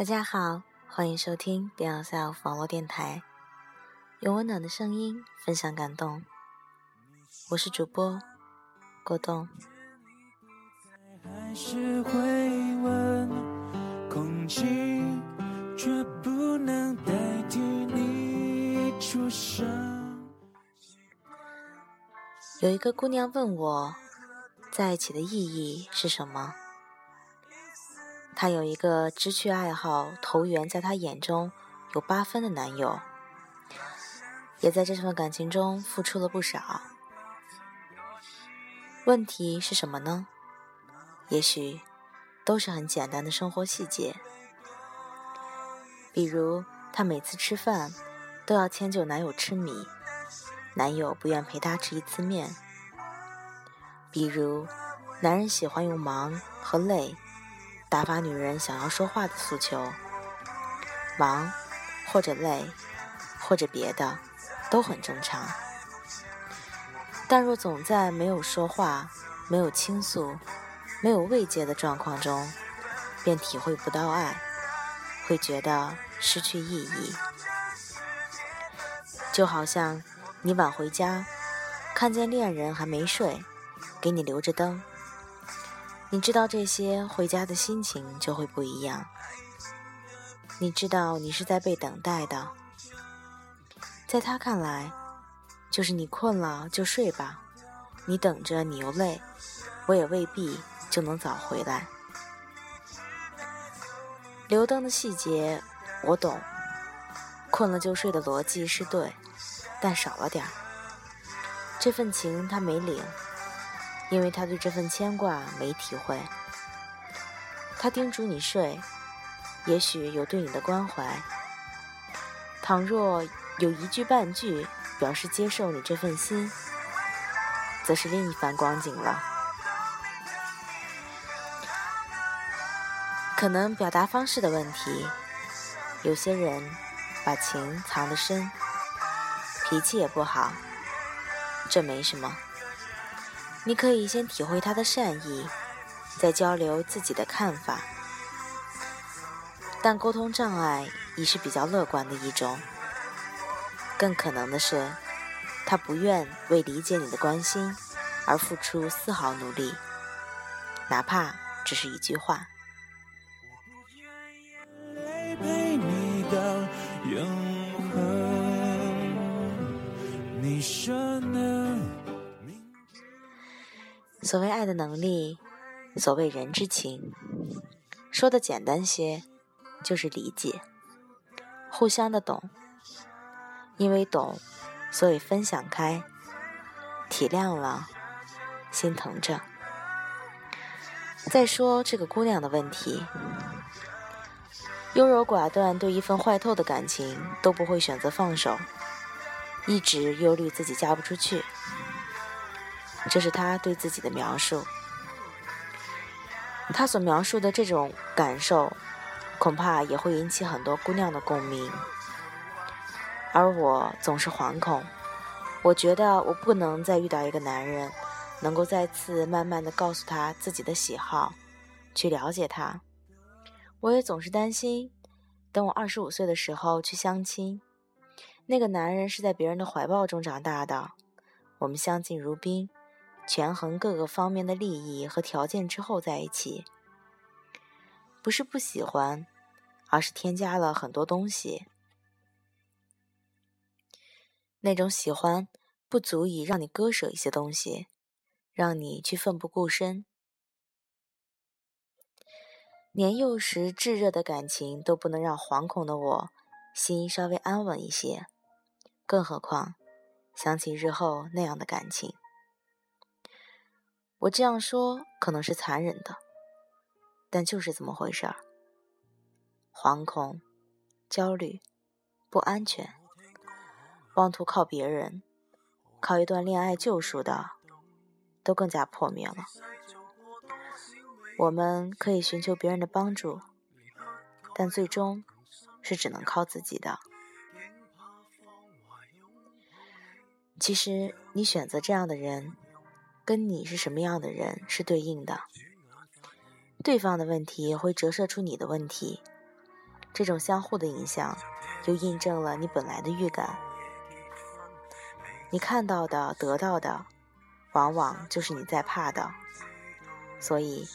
大家好，欢迎收听 Be Yourself 网络电台，用温暖的声音分享感动。我是主播郭栋。有一个姑娘问我，在一起的意义是什么？她有一个知趣爱好、投缘在她眼中有八分的男友，也在这份感情中付出了不少。问题是什么呢？也许都是很简单的生活细节，比如她每次吃饭都要迁就男友吃米，男友不愿陪她吃一次面；比如男人喜欢用忙和累。打发女人想要说话的诉求，忙或者累或者别的都很正常。但若总在没有说话、没有倾诉、没有慰藉的状况中，便体会不到爱，会觉得失去意义。就好像你晚回家，看见恋人还没睡，给你留着灯。你知道这些，回家的心情就会不一样。你知道你是在被等待的，在他看来，就是你困了就睡吧，你等着你又累，我也未必就能早回来。留灯的细节我懂，困了就睡的逻辑是对，但少了点儿。这份情他没领。因为他对这份牵挂没体会，他叮嘱你睡，也许有对你的关怀；倘若有一句半句表示接受你这份心，则是另一番光景了。可能表达方式的问题，有些人把情藏得深，脾气也不好，这没什么。你可以先体会他的善意，再交流自己的看法。但沟通障碍已是比较乐观的一种，更可能的是，他不愿为理解你的关心而付出丝毫努力，哪怕只是一句话。所谓爱的能力，所谓人之情，说的简单些，就是理解，互相的懂。因为懂，所以分享开，体谅了，心疼着。再说这个姑娘的问题，优柔寡断，对一份坏透的感情都不会选择放手，一直忧虑自己嫁不出去。这是他对自己的描述，他所描述的这种感受，恐怕也会引起很多姑娘的共鸣。而我总是惶恐，我觉得我不能再遇到一个男人，能够再次慢慢的告诉他自己的喜好，去了解他。我也总是担心，等我二十五岁的时候去相亲，那个男人是在别人的怀抱中长大的，我们相敬如宾。权衡各个方面的利益和条件之后在一起，不是不喜欢，而是添加了很多东西。那种喜欢不足以让你割舍一些东西，让你去奋不顾身。年幼时炙热的感情都不能让惶恐的我心稍微安稳一些，更何况想起日后那样的感情。我这样说可能是残忍的，但就是这么回事儿。惶恐、焦虑、不安全，妄图靠别人、靠一段恋爱救赎的，都更加破灭了。我们可以寻求别人的帮助，但最终是只能靠自己的。其实，你选择这样的人。跟你是什么样的人是对应的，对方的问题会折射出你的问题，这种相互的影响，又印证了你本来的预感。你看到的、得到的，往往就是你在怕的。所以，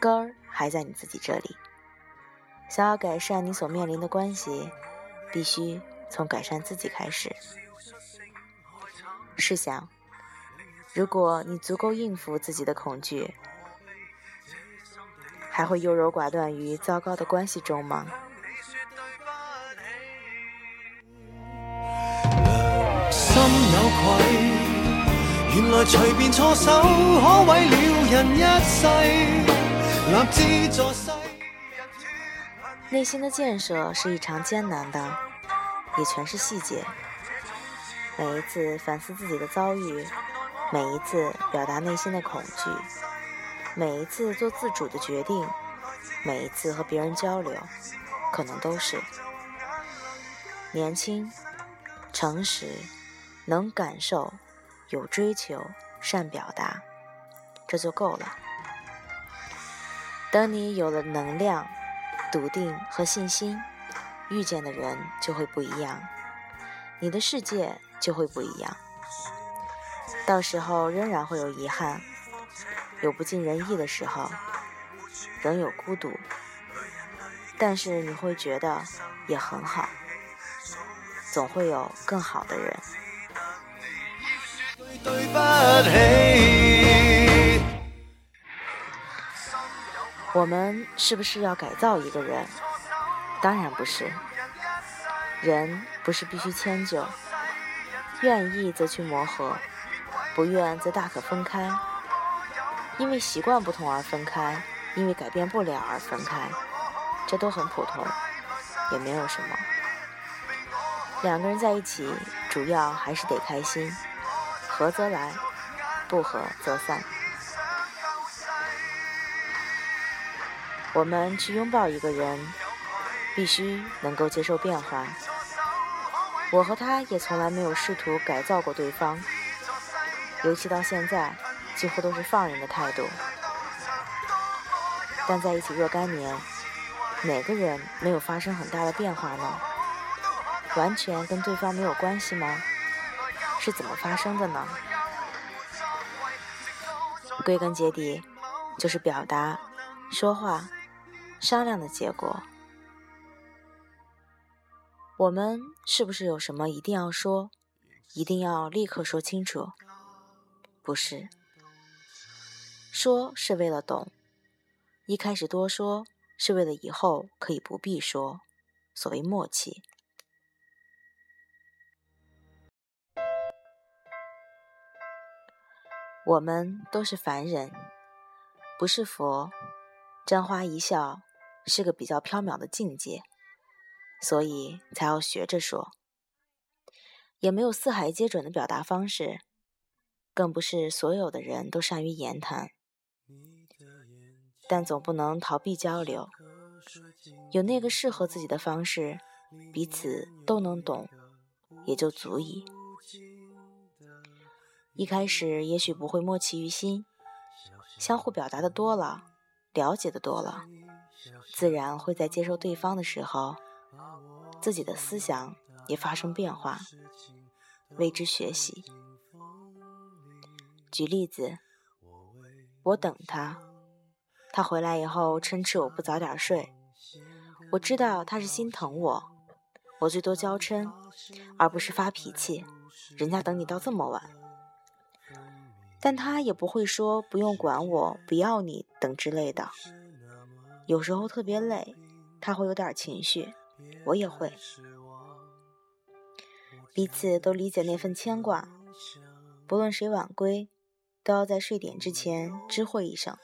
根儿还在你自己这里。想要改善你所面临的关系，必须从改善自己开始。试想，如果你足够应付自己的恐惧，还会优柔寡断于糟糕的关系中吗？原来随便错手可毁了人一世立志助世内心的建设是异常艰难的也全是细节每一次反思自己的遭遇每一次表达内心的恐惧每一次做自主的决定每一次和别人交流可能都是年轻诚实能感受，有追求，善表达，这就够了。等你有了能量、笃定和信心，遇见的人就会不一样，你的世界就会不一样。到时候仍然会有遗憾，有不尽人意的时候，仍有孤独，但是你会觉得也很好，总会有更好的人。我们是不是要改造一个人？当然不是。人不是必须迁就，愿意则去磨合，不愿则大可分开。因为习惯不同而分开，因为改变不了而分开，这都很普通，也没有什么。两个人在一起，主要还是得开心。合则来，不合则散。我们去拥抱一个人，必须能够接受变化。我和他也从来没有试图改造过对方，尤其到现在，几乎都是放任的态度。但在一起若干年，哪个人没有发生很大的变化呢？完全跟对方没有关系吗？是怎么发生的呢？归根结底，就是表达、说话、商量的结果。我们是不是有什么一定要说，一定要立刻说清楚？不是，说是为了懂，一开始多说是为了以后可以不必说，所谓默契。我们都是凡人，不是佛。沾花一笑是个比较缥缈的境界，所以才要学着说。也没有四海皆准的表达方式，更不是所有的人都善于言谈。但总不能逃避交流，有那个适合自己的方式，彼此都能懂，也就足矣。一开始也许不会默契于心，相互表达的多了，了解的多了，自然会在接受对方的时候，自己的思想也发生变化，为之学习。举例子，我等他，他回来以后嗔斥我不早点睡，我知道他是心疼我，我最多娇嗔，而不是发脾气。人家等你到这么晚。但他也不会说不用管我，不要你等之类的。有时候特别累，他会有点情绪，我也会。彼此都理解那份牵挂，不论谁晚归，都要在睡点之前知会一声。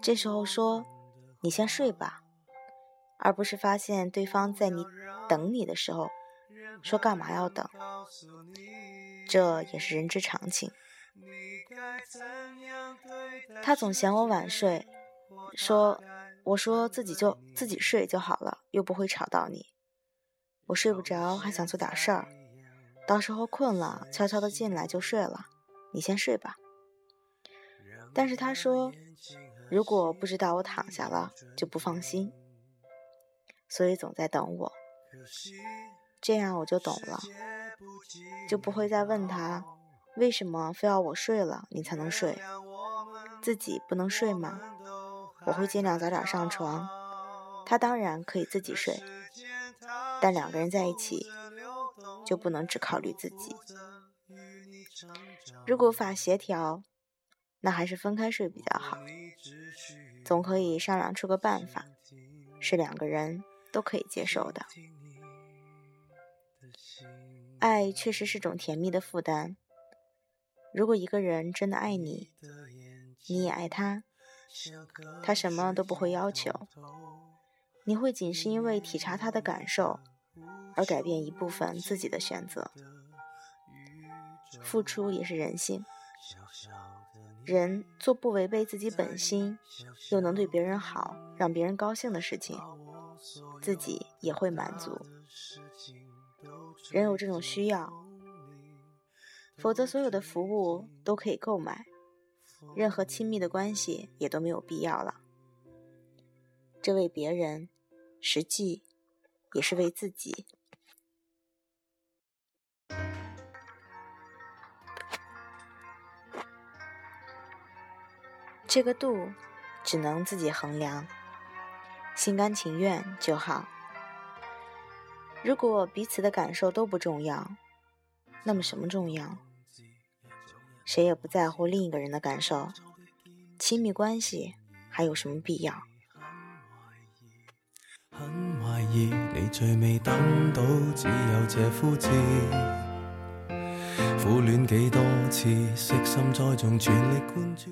这时候说“你先睡吧”，而不是发现对方在你等你的时候说“干嘛要等”，这也是人之常情。他总嫌我晚睡，说：“我说自己就自己睡就好了，又不会吵到你。我睡不着，还想做点事儿，到时候困了，悄悄的进来就睡了。你先睡吧。”但是他说：“如果不知道我躺下了，就不放心。”所以总在等我。这样我就懂了，就不会再问他为什么非要我睡了你才能睡，自己不能睡吗？我会尽量早点上床，他当然可以自己睡，但两个人在一起就不能只考虑自己。如果法协调，那还是分开睡比较好，总可以商量出个办法，是两个人都可以接受的。爱确实是种甜蜜的负担。如果一个人真的爱你，你也爱他，他什么都不会要求，你会仅是因为体察他的感受而改变一部分自己的选择。付出也是人性，人做不违背自己本心，又能对别人好，让别人高兴的事情，自己也会满足。人有这种需要，否则所有的服务都可以购买，任何亲密的关系也都没有必要了。这为别人，实际也是为自己。这个度，只能自己衡量，心甘情愿就好。如果彼此的感受都不重要，那么什么重要？谁也不在乎另一个人的感受，亲密关系还有什么必要？很怀疑你最未等到只有这肤质。苦恋几多次，悉心栽种，全力灌注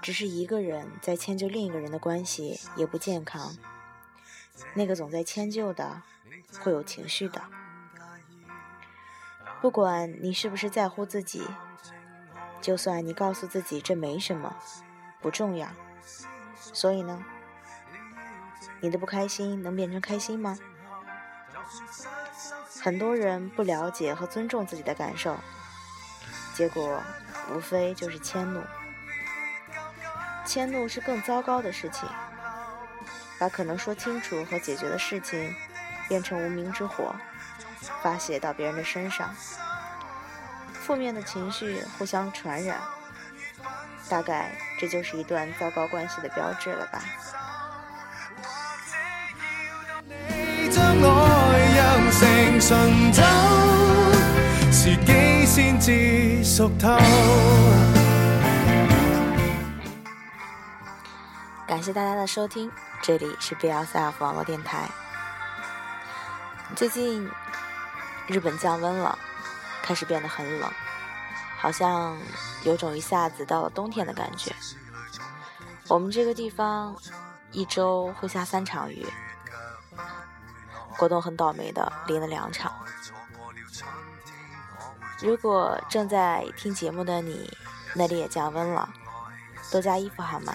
只是一个人在迁就另一个人的关系也不健康，那个总在迁就的。会有情绪的，不管你是不是在乎自己，就算你告诉自己这没什么，不重要，所以呢，你的不开心能变成开心吗？很多人不了解和尊重自己的感受，结果无非就是迁怒。迁怒是更糟糕的事情，把可能说清楚和解决的事情。变成无名之火，发泄到别人的身上，负面的情绪互相传染，大概这就是一段糟糕关系的标志了吧。感谢大家的收听，这里是 B L C F 网络电台。最近，日本降温了，开始变得很冷，好像有种一下子到了冬天的感觉。我们这个地方一周会下三场雨，国栋很倒霉的淋了两场。如果正在听节目的你那里也降温了，多加衣服好吗？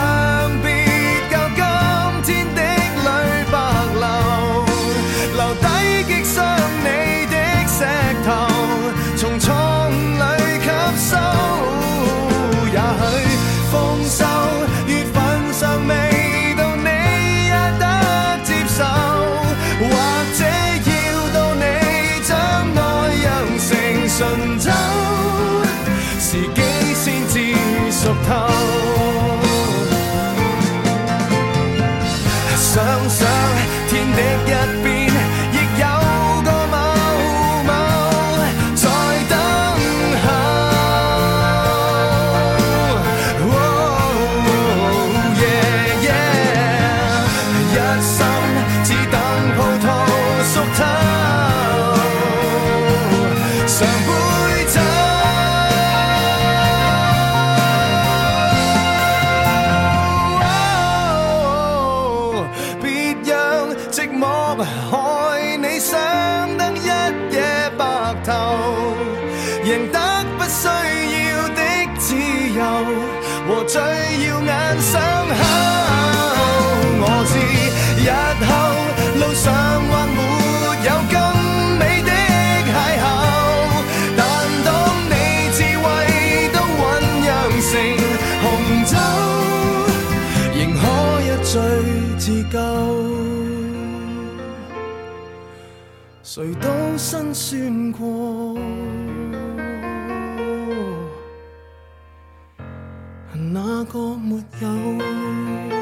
lonesome. 寂寞害你伤得一夜白头，赢得不需要的自由和最耀眼伤口。我知日后路上或没有更美的邂逅，但当你智慧都酝酿成红酒，仍可一醉自救。谁都辛酸过，哪个没有？